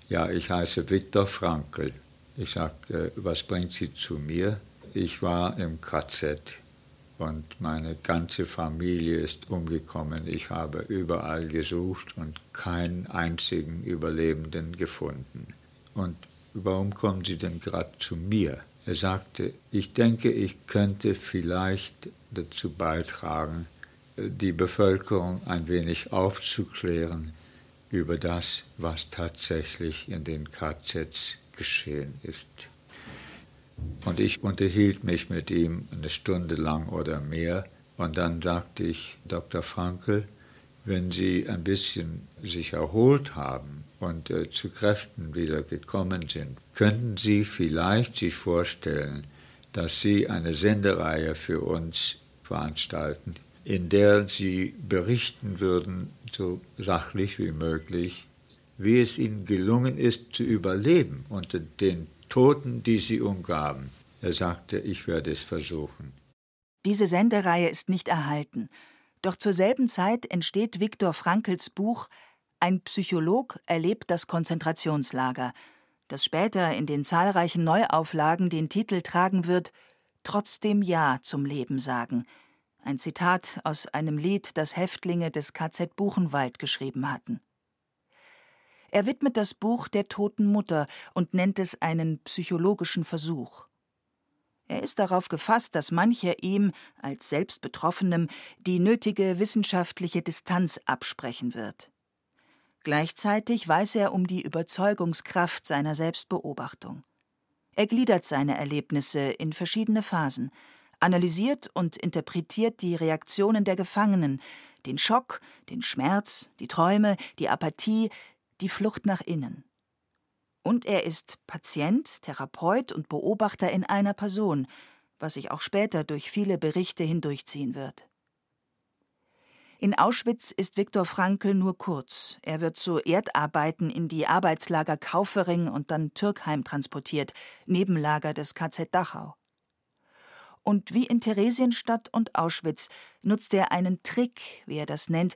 Ja, ich heiße Viktor Frankl. Ich sagte, was bringt Sie zu mir? Ich war im KZ und meine ganze Familie ist umgekommen. Ich habe überall gesucht und keinen einzigen Überlebenden gefunden. Und warum kommen Sie denn gerade zu mir? Er sagte, ich denke, ich könnte vielleicht dazu beitragen, die Bevölkerung ein wenig aufzuklären über das, was tatsächlich in den KZs geschehen ist. Und ich unterhielt mich mit ihm eine Stunde lang oder mehr. Und dann sagte ich, Dr. Frankel, wenn Sie ein bisschen sich erholt haben und äh, zu Kräften wieder gekommen sind, könnten Sie vielleicht sich vorstellen, dass Sie eine Sendereihe für uns veranstalten, in der Sie berichten würden, so sachlich wie möglich, wie es Ihnen gelungen ist zu überleben unter den Toten, die sie umgaben. Er sagte, ich werde es versuchen. Diese Sendereihe ist nicht erhalten. Doch zur selben Zeit entsteht Viktor Frankls Buch Ein Psycholog erlebt das Konzentrationslager, das später in den zahlreichen Neuauflagen den Titel tragen wird Trotzdem Ja zum Leben sagen. Ein Zitat aus einem Lied, das Häftlinge des KZ Buchenwald geschrieben hatten. Er widmet das Buch der toten Mutter und nennt es einen psychologischen Versuch. Er ist darauf gefasst, dass mancher ihm, als Selbstbetroffenem, die nötige wissenschaftliche Distanz absprechen wird. Gleichzeitig weiß er um die Überzeugungskraft seiner Selbstbeobachtung. Er gliedert seine Erlebnisse in verschiedene Phasen, analysiert und interpretiert die Reaktionen der Gefangenen, den Schock, den Schmerz, die Träume, die Apathie, die Flucht nach innen. Und er ist Patient, Therapeut und Beobachter in einer Person, was sich auch später durch viele Berichte hindurchziehen wird. In Auschwitz ist Viktor Frankl nur kurz. Er wird zu Erdarbeiten in die Arbeitslager Kaufering und dann Türkheim transportiert, Nebenlager des KZ Dachau. Und wie in Theresienstadt und Auschwitz nutzt er einen Trick, wie er das nennt,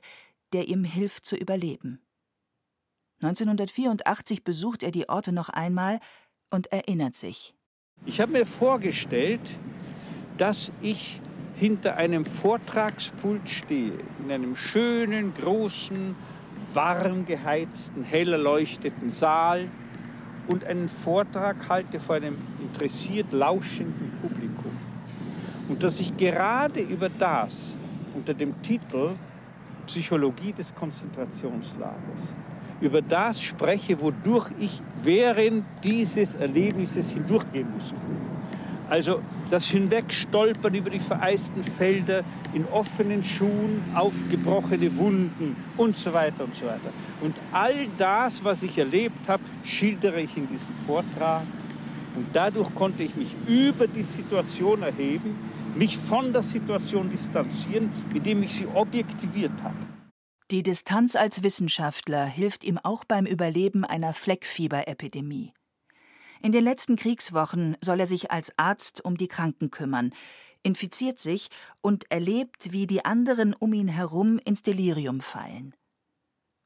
der ihm hilft zu überleben. 1984 besucht er die Orte noch einmal und erinnert sich. Ich habe mir vorgestellt, dass ich hinter einem Vortragspult stehe, in einem schönen, großen, warm geheizten, hell erleuchteten Saal und einen Vortrag halte vor einem interessiert lauschenden Publikum. Und dass ich gerade über das unter dem Titel Psychologie des Konzentrationslagers über das spreche, wodurch ich während dieses Erlebnisses hindurchgehen muss. Also das Hinwegstolpern über die vereisten Felder in offenen Schuhen, aufgebrochene Wunden und so weiter und so weiter. Und all das, was ich erlebt habe, schildere ich in diesem Vortrag. Und dadurch konnte ich mich über die Situation erheben, mich von der Situation distanzieren, indem ich sie objektiviert habe. Die Distanz als Wissenschaftler hilft ihm auch beim Überleben einer Fleckfieberepidemie. In den letzten Kriegswochen soll er sich als Arzt um die Kranken kümmern, infiziert sich und erlebt, wie die anderen um ihn herum ins Delirium fallen.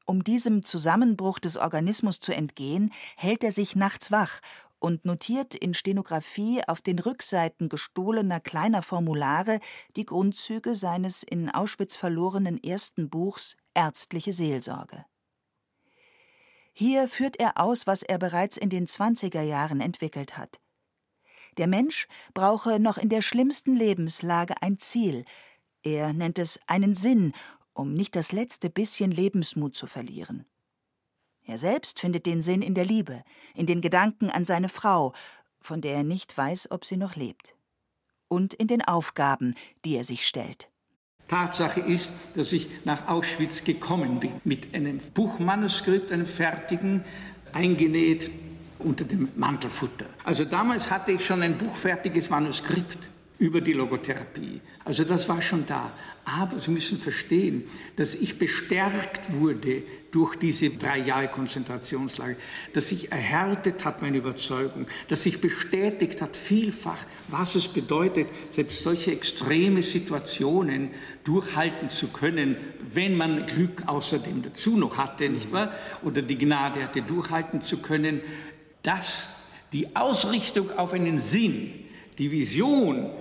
Um diesem Zusammenbruch des Organismus zu entgehen, hält er sich nachts wach und notiert in Stenografie auf den Rückseiten gestohlener kleiner Formulare die Grundzüge seines in Auschwitz verlorenen ersten Buchs Ärztliche Seelsorge. Hier führt er aus, was er bereits in den 20er Jahren entwickelt hat. Der Mensch brauche noch in der schlimmsten Lebenslage ein Ziel. Er nennt es einen Sinn, um nicht das letzte bisschen Lebensmut zu verlieren. Er selbst findet den Sinn in der Liebe, in den Gedanken an seine Frau, von der er nicht weiß, ob sie noch lebt, und in den Aufgaben, die er sich stellt. Tatsache ist, dass ich nach Auschwitz gekommen bin mit einem Buchmanuskript, einem fertigen, eingenäht unter dem Mantelfutter. Also damals hatte ich schon ein buchfertiges Manuskript über die Logotherapie. Also das war schon da. Aber Sie müssen verstehen, dass ich bestärkt wurde durch diese drei Jahre Konzentrationslager, dass sich erhärtet hat meine Überzeugung, dass sich bestätigt hat vielfach, was es bedeutet, selbst solche extreme Situationen durchhalten zu können, wenn man Glück außerdem dazu noch hatte, nicht wahr? Oder die Gnade hatte, durchhalten zu können, dass die Ausrichtung auf einen Sinn, die Vision,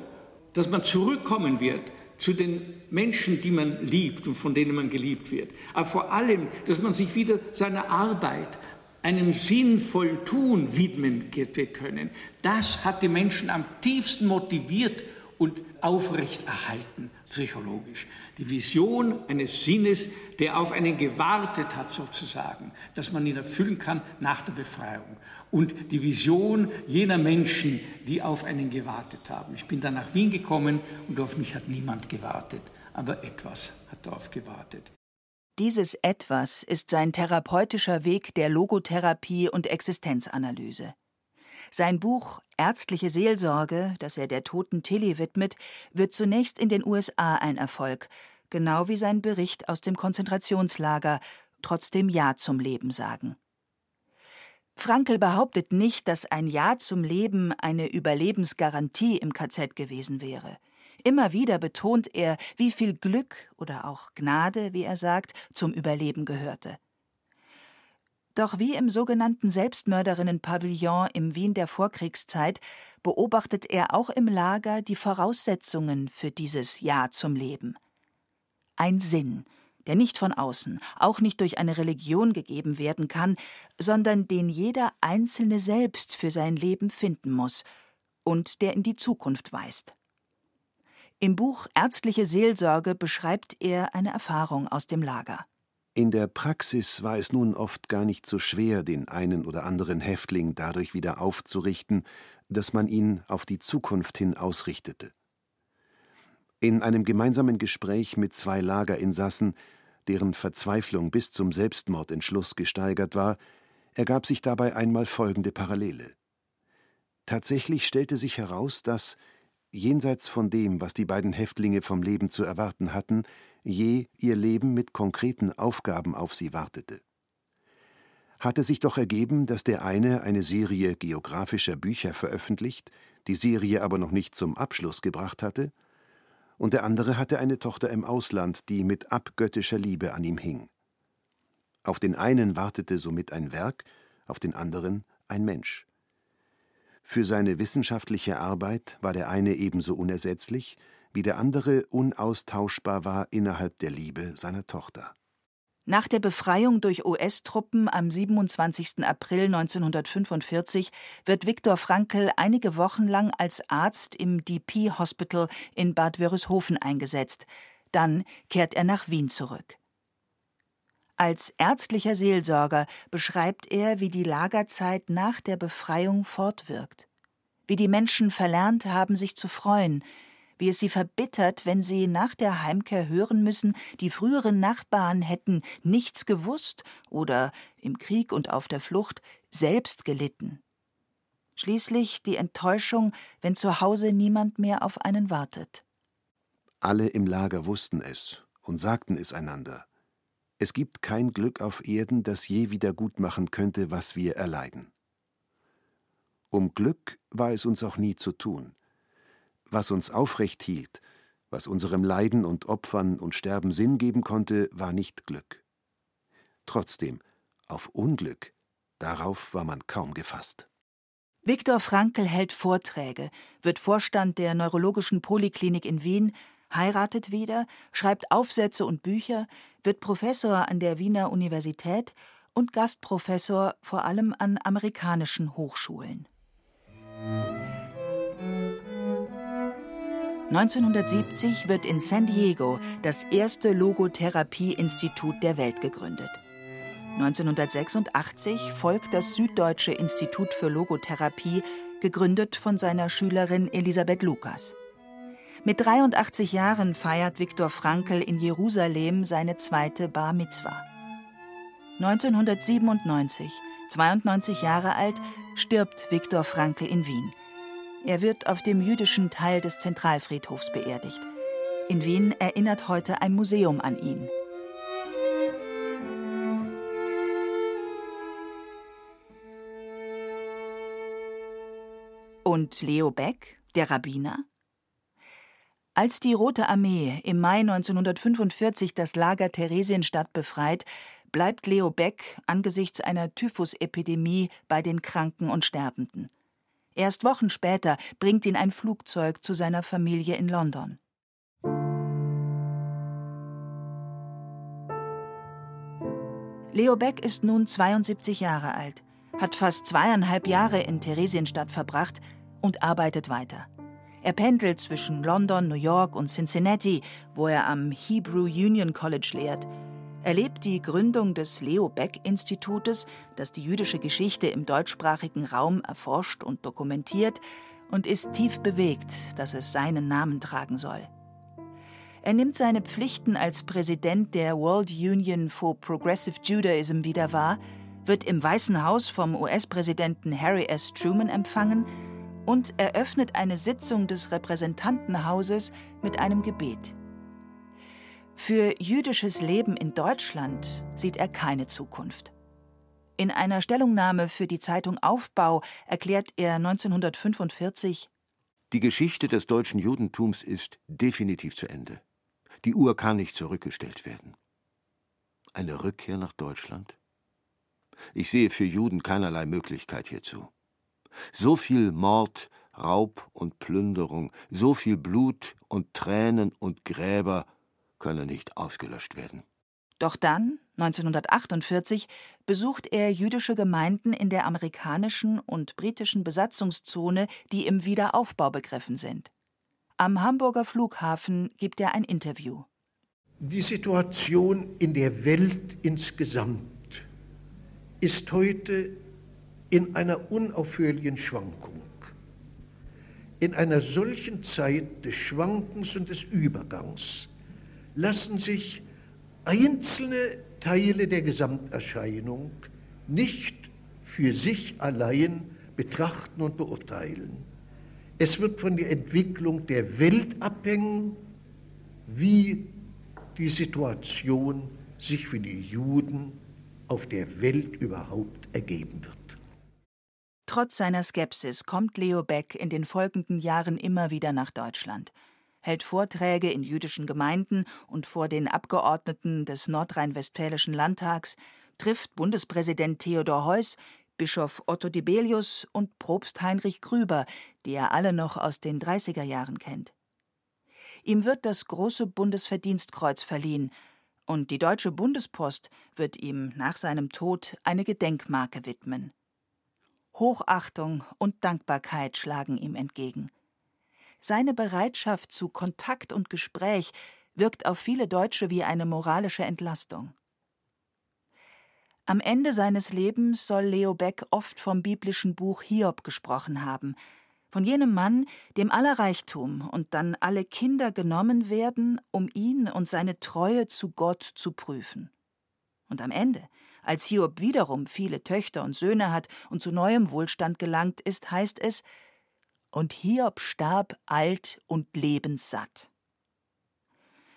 dass man zurückkommen wird zu den Menschen, die man liebt und von denen man geliebt wird. Aber vor allem, dass man sich wieder seiner Arbeit, einem sinnvollen Tun widmen können. Das hat die Menschen am tiefsten motiviert und aufrechterhalten, psychologisch. Die Vision eines Sinnes, der auf einen gewartet hat, sozusagen, dass man ihn erfüllen kann nach der Befreiung und die Vision jener Menschen, die auf einen gewartet haben. Ich bin dann nach Wien gekommen und auf mich hat niemand gewartet, aber etwas hat darauf gewartet. Dieses Etwas ist sein therapeutischer Weg der Logotherapie und Existenzanalyse. Sein Buch Ärztliche Seelsorge, das er der toten Tilly widmet, wird zunächst in den USA ein Erfolg, genau wie sein Bericht aus dem Konzentrationslager, trotzdem Ja zum Leben sagen. Frankl behauptet nicht, dass ein Ja zum Leben eine Überlebensgarantie im KZ gewesen wäre. Immer wieder betont er, wie viel Glück oder auch Gnade, wie er sagt, zum Überleben gehörte. Doch wie im sogenannten Selbstmörderinnen-Pavillon im Wien der Vorkriegszeit beobachtet er auch im Lager die Voraussetzungen für dieses Ja zum Leben. Ein Sinn, der nicht von außen, auch nicht durch eine Religion gegeben werden kann, sondern den jeder Einzelne selbst für sein Leben finden muss und der in die Zukunft weist. Im Buch Ärztliche Seelsorge beschreibt er eine Erfahrung aus dem Lager. In der Praxis war es nun oft gar nicht so schwer, den einen oder anderen Häftling dadurch wieder aufzurichten, dass man ihn auf die Zukunft hin ausrichtete. In einem gemeinsamen Gespräch mit zwei Lagerinsassen deren Verzweiflung bis zum Selbstmordentschluss gesteigert war, ergab sich dabei einmal folgende Parallele. Tatsächlich stellte sich heraus, dass, jenseits von dem, was die beiden Häftlinge vom Leben zu erwarten hatten, je ihr Leben mit konkreten Aufgaben auf sie wartete. Hatte sich doch ergeben, dass der eine eine Serie geografischer Bücher veröffentlicht, die Serie aber noch nicht zum Abschluss gebracht hatte, und der andere hatte eine Tochter im Ausland, die mit abgöttischer Liebe an ihm hing. Auf den einen wartete somit ein Werk, auf den anderen ein Mensch. Für seine wissenschaftliche Arbeit war der eine ebenso unersetzlich, wie der andere unaustauschbar war innerhalb der Liebe seiner Tochter. Nach der Befreiung durch US-Truppen am 27. April 1945 wird Viktor Frankl einige Wochen lang als Arzt im DP Hospital in Bad Wörishofen eingesetzt. Dann kehrt er nach Wien zurück. Als ärztlicher Seelsorger beschreibt er, wie die Lagerzeit nach der Befreiung fortwirkt, wie die Menschen verlernt haben, sich zu freuen, wie es sie verbittert, wenn sie nach der Heimkehr hören müssen, die früheren Nachbarn hätten nichts gewusst oder im Krieg und auf der Flucht selbst gelitten. Schließlich die Enttäuschung, wenn zu Hause niemand mehr auf einen wartet. Alle im Lager wussten es und sagten es einander. Es gibt kein Glück auf Erden, das je wieder gut machen könnte, was wir erleiden. Um Glück war es uns auch nie zu tun. Was uns aufrecht hielt, was unserem Leiden und Opfern und Sterben Sinn geben konnte, war nicht Glück. Trotzdem, auf Unglück, darauf war man kaum gefasst. Viktor Frankl hält Vorträge, wird Vorstand der Neurologischen Poliklinik in Wien, heiratet wieder, schreibt Aufsätze und Bücher, wird Professor an der Wiener Universität und Gastprofessor vor allem an amerikanischen Hochschulen. 1970 wird in San Diego das erste Logotherapie-Institut der Welt gegründet. 1986 folgt das Süddeutsche Institut für Logotherapie, gegründet von seiner Schülerin Elisabeth Lukas. Mit 83 Jahren feiert Viktor Frankl in Jerusalem seine zweite Bar Mitzwa. 1997, 92 Jahre alt, stirbt Viktor Frankl in Wien. Er wird auf dem jüdischen Teil des Zentralfriedhofs beerdigt. In Wien erinnert heute ein Museum an ihn. Und Leo Beck, der Rabbiner? Als die Rote Armee im Mai 1945 das Lager Theresienstadt befreit, bleibt Leo Beck angesichts einer Typhusepidemie bei den Kranken und Sterbenden. Erst Wochen später bringt ihn ein Flugzeug zu seiner Familie in London. Leo Beck ist nun 72 Jahre alt, hat fast zweieinhalb Jahre in Theresienstadt verbracht und arbeitet weiter. Er pendelt zwischen London, New York und Cincinnati, wo er am Hebrew Union College lehrt erlebt die Gründung des Leo Beck Institutes, das die jüdische Geschichte im deutschsprachigen Raum erforscht und dokumentiert, und ist tief bewegt, dass es seinen Namen tragen soll. Er nimmt seine Pflichten als Präsident der World Union for Progressive Judaism wieder wahr, wird im Weißen Haus vom US-Präsidenten Harry S. Truman empfangen und eröffnet eine Sitzung des Repräsentantenhauses mit einem Gebet. Für jüdisches Leben in Deutschland sieht er keine Zukunft. In einer Stellungnahme für die Zeitung Aufbau erklärt er 1945 Die Geschichte des deutschen Judentums ist definitiv zu Ende. Die Uhr kann nicht zurückgestellt werden. Eine Rückkehr nach Deutschland? Ich sehe für Juden keinerlei Möglichkeit hierzu. So viel Mord, Raub und Plünderung, so viel Blut und Tränen und Gräber könne nicht ausgelöscht werden. Doch dann, 1948, besucht er jüdische Gemeinden in der amerikanischen und britischen Besatzungszone, die im Wiederaufbau begriffen sind. Am Hamburger Flughafen gibt er ein Interview. Die Situation in der Welt insgesamt ist heute in einer unaufhörlichen Schwankung. In einer solchen Zeit des Schwankens und des Übergangs lassen sich einzelne Teile der Gesamterscheinung nicht für sich allein betrachten und beurteilen. Es wird von der Entwicklung der Welt abhängen, wie die Situation sich für die Juden auf der Welt überhaupt ergeben wird. Trotz seiner Skepsis kommt Leo Beck in den folgenden Jahren immer wieder nach Deutschland hält Vorträge in jüdischen Gemeinden und vor den Abgeordneten des nordrhein-westfälischen Landtags, trifft Bundespräsident Theodor Heuss, Bischof Otto Dibelius und Propst Heinrich Grüber, die er alle noch aus den 30er Jahren kennt. Ihm wird das große Bundesverdienstkreuz verliehen, und die Deutsche Bundespost wird ihm nach seinem Tod eine Gedenkmarke widmen. Hochachtung und Dankbarkeit schlagen ihm entgegen. Seine Bereitschaft zu Kontakt und Gespräch wirkt auf viele Deutsche wie eine moralische Entlastung. Am Ende seines Lebens soll Leo Beck oft vom biblischen Buch Hiob gesprochen haben, von jenem Mann, dem aller Reichtum und dann alle Kinder genommen werden, um ihn und seine Treue zu Gott zu prüfen. Und am Ende, als Hiob wiederum viele Töchter und Söhne hat und zu neuem Wohlstand gelangt ist, heißt es, und Hiob starb alt und lebenssatt.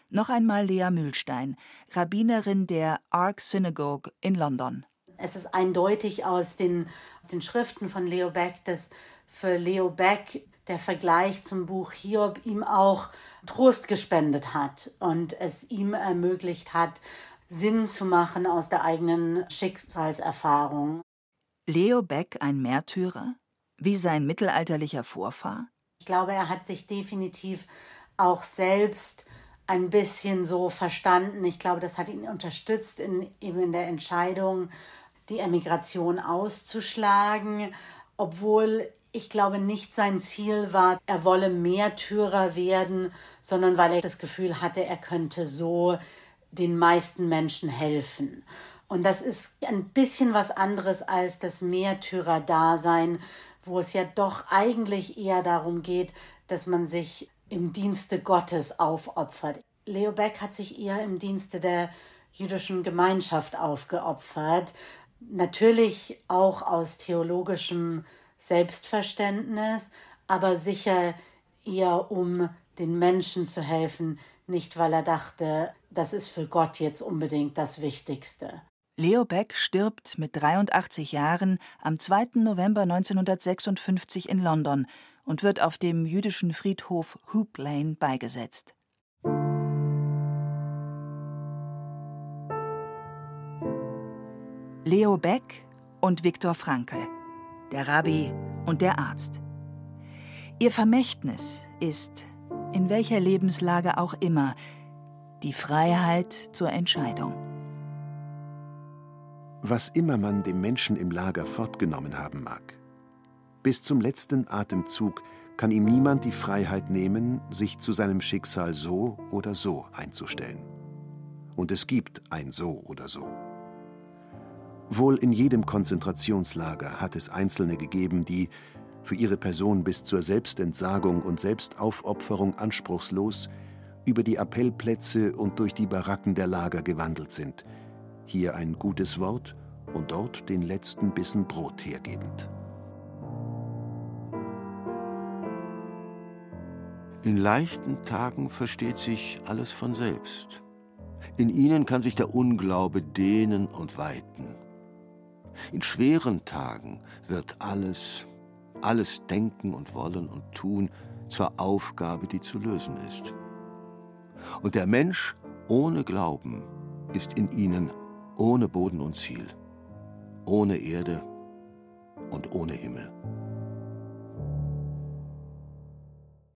Noch einmal Lea Mühlstein, Rabbinerin der Ark Synagogue in London. Es ist eindeutig aus den, aus den Schriften von Leo Beck, dass für Leo Beck der Vergleich zum Buch Hiob ihm auch Trost gespendet hat und es ihm ermöglicht hat, Sinn zu machen aus der eigenen Schicksalserfahrung. Leo Beck ein Märtyrer? Wie sein mittelalterlicher Vorfahr? Ich glaube, er hat sich definitiv auch selbst ein bisschen so verstanden. Ich glaube, das hat ihn unterstützt in, eben in der Entscheidung, die Emigration auszuschlagen, obwohl ich glaube nicht sein Ziel war, er wolle Märtyrer werden, sondern weil er das Gefühl hatte, er könnte so den meisten Menschen helfen. Und das ist ein bisschen was anderes als das Märtyrer-Dasein, wo es ja doch eigentlich eher darum geht, dass man sich im Dienste Gottes aufopfert. Leo Beck hat sich eher im Dienste der jüdischen Gemeinschaft aufgeopfert. Natürlich auch aus theologischem Selbstverständnis, aber sicher eher um den Menschen zu helfen, nicht weil er dachte, das ist für Gott jetzt unbedingt das Wichtigste. Leo Beck stirbt mit 83 Jahren am 2. November 1956 in London und wird auf dem jüdischen Friedhof Hoop Lane beigesetzt. Leo Beck und Viktor Frankl, der Rabbi und der Arzt. Ihr Vermächtnis ist, in welcher Lebenslage auch immer, die Freiheit zur Entscheidung. Was immer man dem Menschen im Lager fortgenommen haben mag, bis zum letzten Atemzug kann ihm niemand die Freiheit nehmen, sich zu seinem Schicksal so oder so einzustellen. Und es gibt ein so oder so. Wohl in jedem Konzentrationslager hat es Einzelne gegeben, die, für ihre Person bis zur Selbstentsagung und Selbstaufopferung anspruchslos, über die Appellplätze und durch die Baracken der Lager gewandelt sind, hier ein gutes Wort und dort den letzten Bissen Brot hergebend. In leichten Tagen versteht sich alles von selbst. In ihnen kann sich der Unglaube dehnen und weiten. In schweren Tagen wird alles, alles Denken und Wollen und Tun zur Aufgabe, die zu lösen ist. Und der Mensch ohne Glauben ist in ihnen ohne Boden und Ziel, ohne Erde und ohne Himmel.